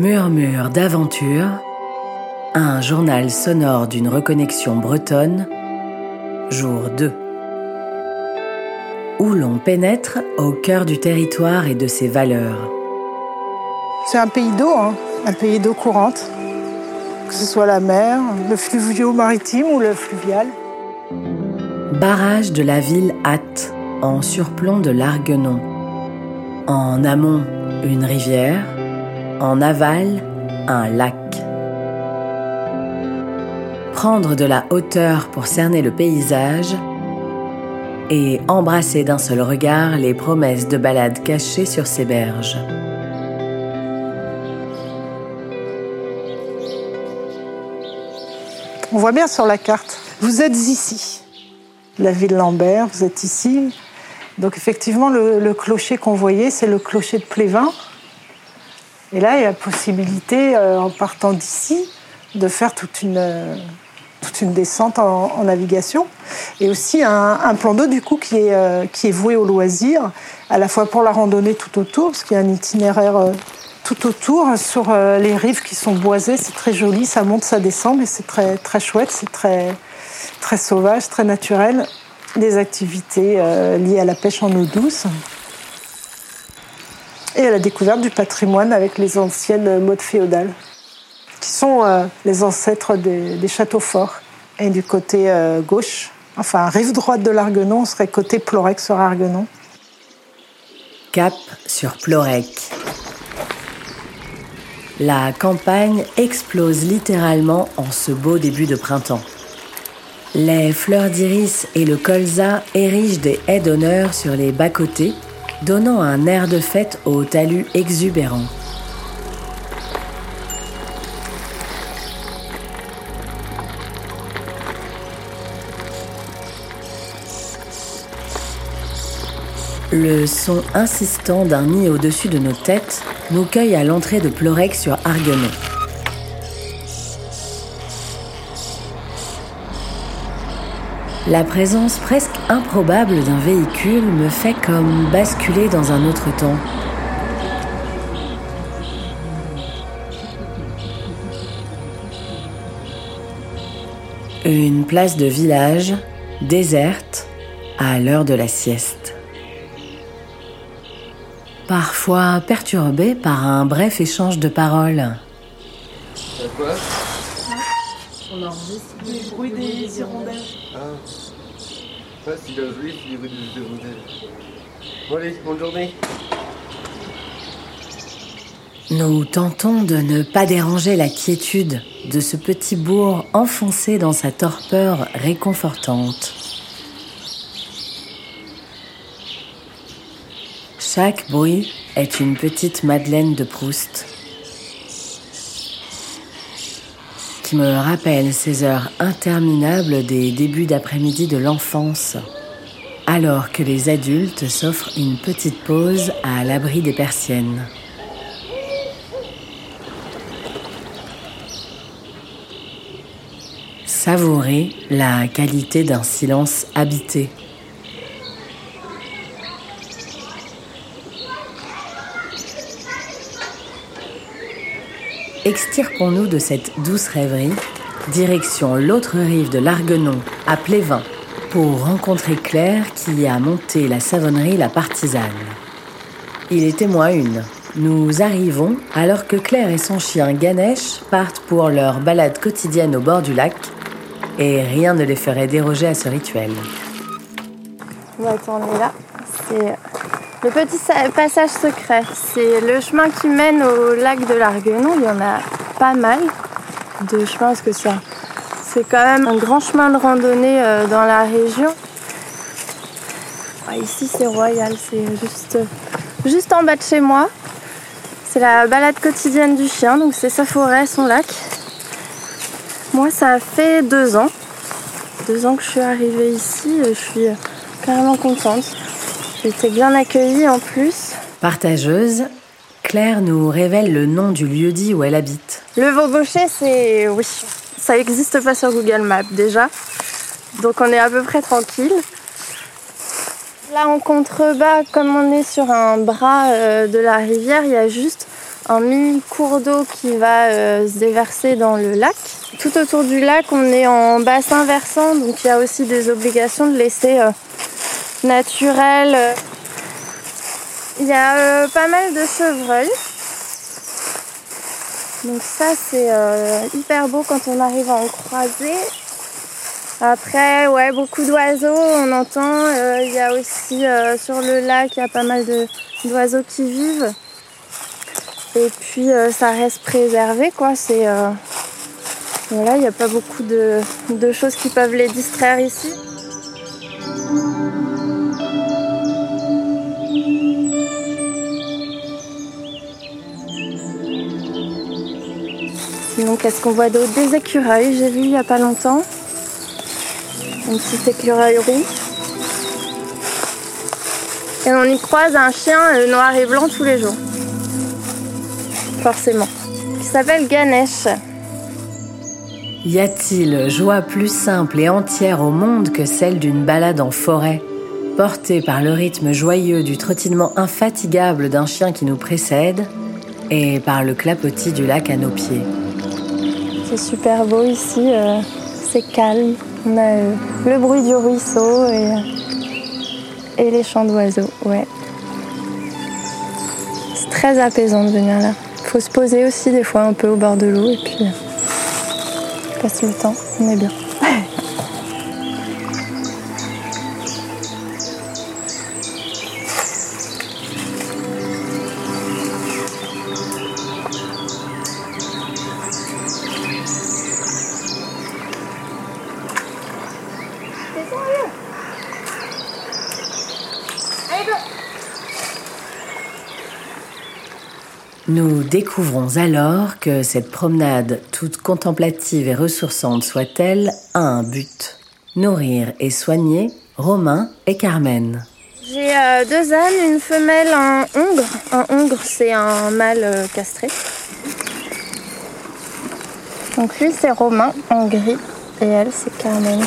Murmure d'aventure, un journal sonore d'une reconnexion bretonne, jour 2. Où l'on pénètre au cœur du territoire et de ses valeurs. C'est un pays d'eau, hein, un pays d'eau courante, que ce soit la mer, le fluvio-maritime ou le fluvial. Barrage de la ville Hatt, en surplomb de l'Arguenon. En amont, une rivière, en aval, un lac. Prendre de la hauteur pour cerner le paysage et embrasser d'un seul regard les promesses de balades cachées sur ces berges. On voit bien sur la carte, vous êtes ici, la ville Lambert, vous êtes ici. Donc effectivement, le, clocher qu'on voyait, c'est le clocher de Plévin. Et là, il y a possibilité, euh, en partant d'ici, de faire toute une, euh, descente en, navigation. Et aussi un, plan d'eau, du coup, qui est, euh, qui est voué au loisir, à la fois pour la randonnée tout autour, parce qu'il y a un itinéraire tout autour, sur les rives qui sont boisées. C'est très joli, ça monte, ça descend, mais c'est très, très chouette, c'est très, très sauvage, très naturel. Des activités liées à la pêche en eau douce et à la découverte du patrimoine avec les anciennes modes féodales, qui sont euh, les ancêtres des, châteaux forts. Et du côté euh, gauche, enfin rive droite de l'Arguenon, serait côté Plorec sur Arguenon. Cap sur Plorec. La campagne explose littéralement en ce beau début de printemps. Les fleurs d'iris et le colza érigent des haies d'honneur sur les bas-côtés donnant un air de fête au talus exubérant. Le son insistant d'un nid au-dessus de nos têtes nous cueille à l'entrée de Plorec sur Arguenon. La présence presque improbable d'un véhicule me fait comme basculer dans un autre temps. Une place de village, déserte, à l'heure de la sieste. Parfois perturbée par un bref échange de paroles. Quoi? On enregistre le bruit des hirondelles. Nous tentons de ne pas déranger la quiétude de ce petit bourg enfoncé dans sa torpeur réconfortante. Chaque bruit est une petite Madeleine de Proust. Me rappelle ces heures interminables des débuts d'après-midi de l'enfance, alors que les adultes s'offrent une petite pause à l'abri des persiennes. Savourer la qualité d'un silence habité. Extirpons-nous de cette douce rêverie, direction l'autre rive de l'Arguenon, à Plévin, pour rencontrer Claire qui a monté la savonnerie La Partisane. Il était moi une. Nous arrivons alors que Claire et son chien Ganesh partent pour leur balade quotidienne au bord du lac et rien ne les ferait déroger à ce rituel. Là. C'est le petit passage secret, c'est le chemin qui mène au lac de l'Arguenon. Il y en a pas mal de chemins parce que c'est quand même un grand chemin de randonnée euh, dans la région. Ici c'est royal, c'est juste, juste en bas de chez moi. C'est la balade quotidienne du chien, donc c'est sa forêt, son lac. Moi ça fait deux ans. Deux ans que je suis arrivée ici, je suis carrément contente. J'étais bien accueillie en plus. Partageuse, Claire nous révèle le nom du lieu-dit où elle habite. Le Vaubocher, c'est. Oui, ça n'existe pas sur Google Maps déjà. Donc on est à peu près tranquille. Là en contrebas, comme on est sur un bras euh, de la rivière, il y a juste un mini cours d'eau qui va euh, se déverser dans le lac. Tout autour du lac, on est en bassin versant, donc il y a aussi des obligations de laisser euh, naturel. Il y a euh, pas mal de chevreuils. Donc ça c'est hyper beau quand on arrive à en croiser. Après, ouais, beaucoup d'oiseaux, on entend. Il y a aussi sur le lac, il y a pas mal d'oiseaux qui vivent. Et puis euh, ça reste préservé quoi. C'est euh, voilà, il n'y a pas beaucoup de, choses qui peuvent les distraire ici. Sinon, qu'est-ce qu'on voit d'autre Des écureuils, j'ai vu il n'y a pas longtemps. Un petit écureuil roux. Et on y croise un chien euh, noir et blanc tous les jours forcément, qui s'appelle Ganesh. Y a-t-il joie plus simple et entière au monde que celle d'une balade en forêt, portée par le rythme joyeux du trottinement infatigable d'un chien qui nous précède et par le clapotis du lac à nos pieds C'est super beau ici, euh, c'est calme. On a euh, le bruit du ruisseau et, et les chants d'oiseaux, ouais. C'est très apaisant de venir là faut se poser aussi des fois un peu au bord de l'eau et puis euh, passer le temps, on est bien. Nous découvrons alors que cette promenade, toute contemplative et ressourçante soit-elle, a un but. Nourrir et soigner Romain et Carmen. J'ai euh, deux ânes, une femelle, un hongre. Un hongre, c'est un mâle euh, castré. Donc lui, c'est Romain en gris et elle, c'est Carmen.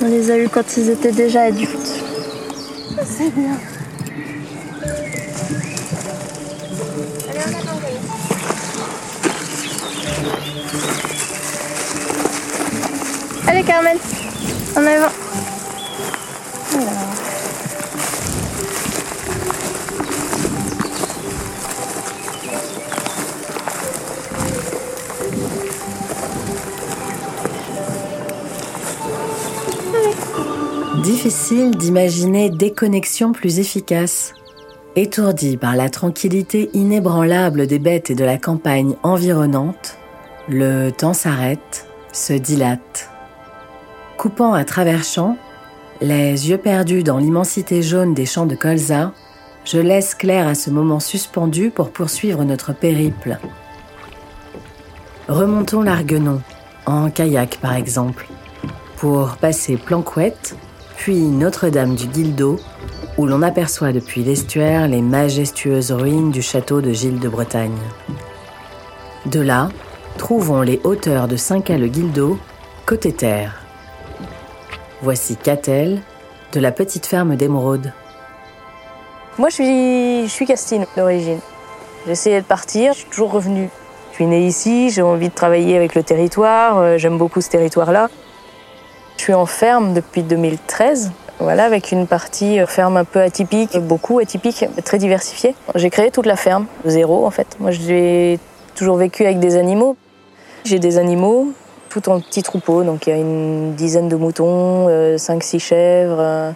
On les a eus quand ils étaient déjà adultes. C'est bien. Allez, on attend Allez Carmen, en avant. Difficile d'imaginer des connexions plus efficaces. Étourdi par la tranquillité inébranlable des bêtes et de la campagne environnante, le temps s'arrête, se dilate. Coupant à travers champs, les yeux perdus dans l'immensité jaune des champs de colza, je laisse Claire à ce moment suspendu pour poursuivre notre périple. Remontons l'Arguenon, en kayak par exemple, pour passer Planquette puis Notre-Dame du Guildo, où l'on aperçoit depuis l'estuaire les majestueuses ruines du château de Gilles de Bretagne. De là, trouvons les hauteurs de Saint-Cal-le-Guildo, côté terre. Voici Catel, de la petite ferme d'Émeraude. Moi, je suis, je suis castine d'origine. J'essayais de partir, je suis toujours revenue. Je suis née ici, j'ai envie de travailler avec le territoire, euh, j'aime beaucoup ce territoire-là. Suis en ferme depuis 2013, voilà, avec une partie euh, ferme un peu atypique, beaucoup atypique, très diversifiée. J'ai créé toute la ferme, zéro en fait. Moi, j'ai toujours vécu avec des animaux. J'ai des animaux, tout en petits troupeaux, donc il y a une dizaine de moutons, 5-6 euh, chèvres,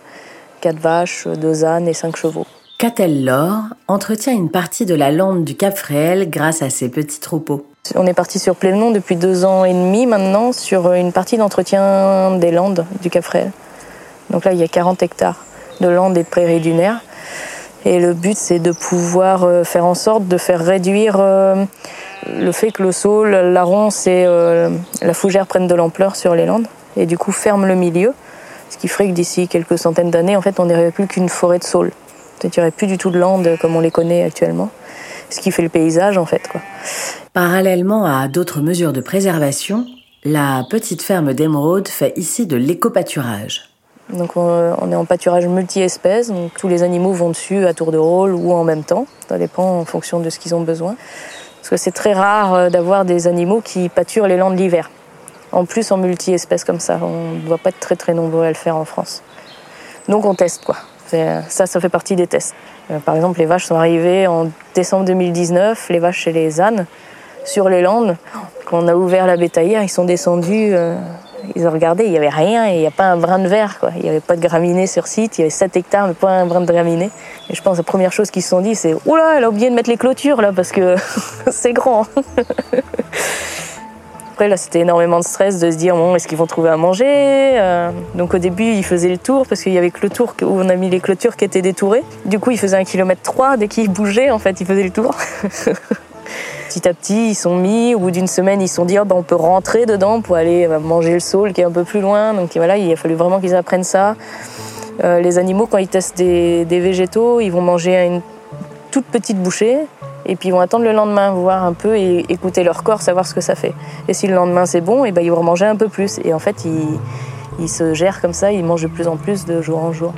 4 euh, vaches, 2 ânes et 5 chevaux. Catel Laure entretient une partie de la lande du Cap Fréhel grâce à ses petits troupeaux. On est parti sur Plénon depuis deux ans et demi maintenant sur une partie d'entretien des landes du Cap Fréhel. Donc là, il y a 40 hectares de landes et de prairies dunaires. Et le but, c'est de pouvoir euh, faire en sorte de faire réduire euh, le fait que le saule, la ronce et euh, la fougère prennent de l'ampleur sur les landes et du coup ferment le milieu. Ce qui ferait que d'ici quelques centaines d'années, en fait, on n'aurait plus qu'une forêt de saule. Il n'y aurait plus du tout de landes comme on les connaît actuellement. Ce qui fait le paysage, en fait. Quoi. Parallèlement à d'autres mesures de préservation, la petite ferme d'émeraude fait ici de l'éco-pâturage. Donc on est en pâturage multi-espèces, donc tous les animaux vont dessus à tour de rôle ou en même temps. Ça dépend en fonction de ce qu'ils ont besoin. Parce que c'est très rare euh, d'avoir des animaux qui pâturent les landes l'hiver. En plus en multi-espèces comme ça, on ne doit pas être très très nombreux à le faire en France. Donc on teste quoi. Ça, ça fait partie des tests. Euh, par exemple, les vaches sont arrivées en décembre 2019, les vaches chez les ânes, sur les landes. Quand on a ouvert la bétaillère, ils sont descendus euh, ils ont regardé, il n'y avait rien, il n'y a pas un brin de verre, quoi. Il n'y avait pas de graminées sur site, il y avait 7 hectares, mais pas un brin de graminées. Et je pense que la première chose qu'ils se sont dit, c'est Oula, elle a oublié de mettre les clôtures là, parce que c'est grand. Après, là, c'était énormément de stress de se dire bon, est-ce qu'ils vont trouver à manger euh, Donc au début, ils faisaient le tour parce qu'il y avait que le tour où on a mis les clôtures qui étaient détourées. Du coup, ils faisaient un kilomètre 3 dès qu'ils bougeaient, en fait, ils faisaient le tour. Petit à petit, ils sont mis. Au bout d'une semaine, ils se sont dit, oh, ben, on peut rentrer dedans pour aller euh, manger le saule qui est un peu plus loin. Donc voilà, il a fallu vraiment qu'ils apprennent ça. Euh, les animaux, quand ils testent des, végétaux, ils vont manger une toute petite bouchée et puis ils vont attendre le lendemain, voir un peu et écouter leur corps, savoir ce que ça fait. Et si le lendemain c'est bon, et ben ils vont manger un peu plus. Et en fait, ils, ils, se gèrent comme ça, ils mangent de plus en plus de jour en jour.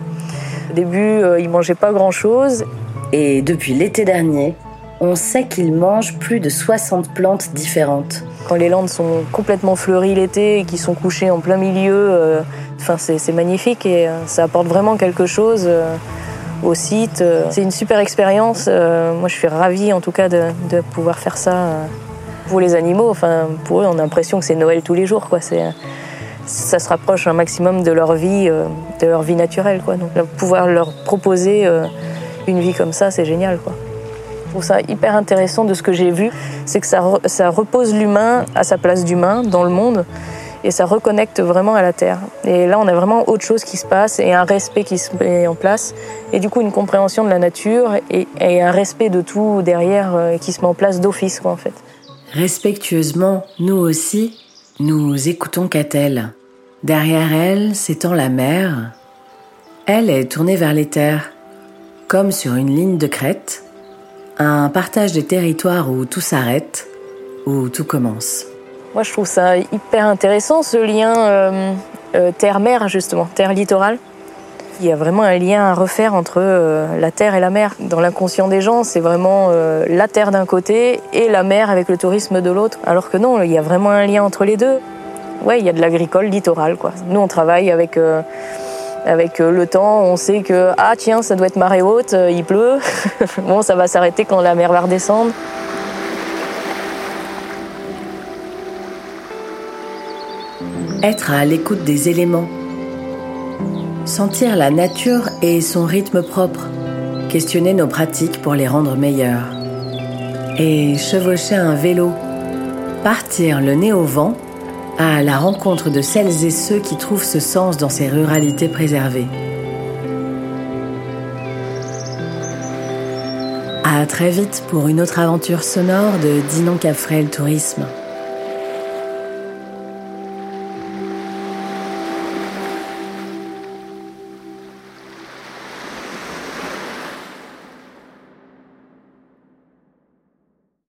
Au début, euh, ils mangeaient pas grand chose. Et depuis l'été dernier, on sait qu'ils mangent plus de 60 plantes différentes. Quand les landes sont complètement fleuries l'été et qu'ils sont couchés en plein milieu, euh, c'est magnifique et euh, ça apporte vraiment quelque chose euh, au site. C'est une super expérience. moi, je suis ravie en tout cas de, pouvoir faire ça pour les animaux. Enfin, pour eux, on a l'impression que c'est Noël tous les jours. Ça se rapproche un maximum de leur vie, de leur vie naturelle. Pouvoir leur proposer une vie comme ça, c'est génial. Quoi. Je trouve ça hyper intéressant de ce que j'ai vu, c'est que ça repose l'humain à sa place d'humain dans le monde et ça reconnecte vraiment à la Terre. Et là, on a vraiment autre chose qui se passe et un respect qui se met en place et du coup une compréhension de la nature et, un respect de tout derrière euh, qui se met en place d'office, en fait. Respectueusement, nous aussi, nous écoutons Catel. Derrière elle s'étend la mer. Elle est tournée vers les terres, comme sur une ligne de crête un partage des territoires où tout s'arrête, où tout commence. Moi, je trouve ça hyper intéressant, ce lien euh, euh, terre-mer, justement, terre-littoral. Il y a vraiment un lien à refaire entre euh, la terre et la mer. Dans l'inconscient des gens, c'est vraiment la terre d'un côté et la mer avec le tourisme de l'autre. Alors que non, il y a vraiment un lien entre les deux. Ouais, il y a de l'agricole littoral, quoi. Nous, on travaille avec avec le temps, on sait que ah tiens, ça doit être marée haute, il pleut. bon, ça va s'arrêter quand la mer va redescendre. Être à l'écoute des éléments. Sentir la nature et son rythme propre. Questionner nos pratiques pour les rendre meilleures. Et chevaucher un vélo. Partir le nez au vent à la rencontre de celles et ceux qui trouvent ce sens dans ces ruralités préservées. À très vite pour une autre aventure sonore de Dinon Capfrel Tourisme.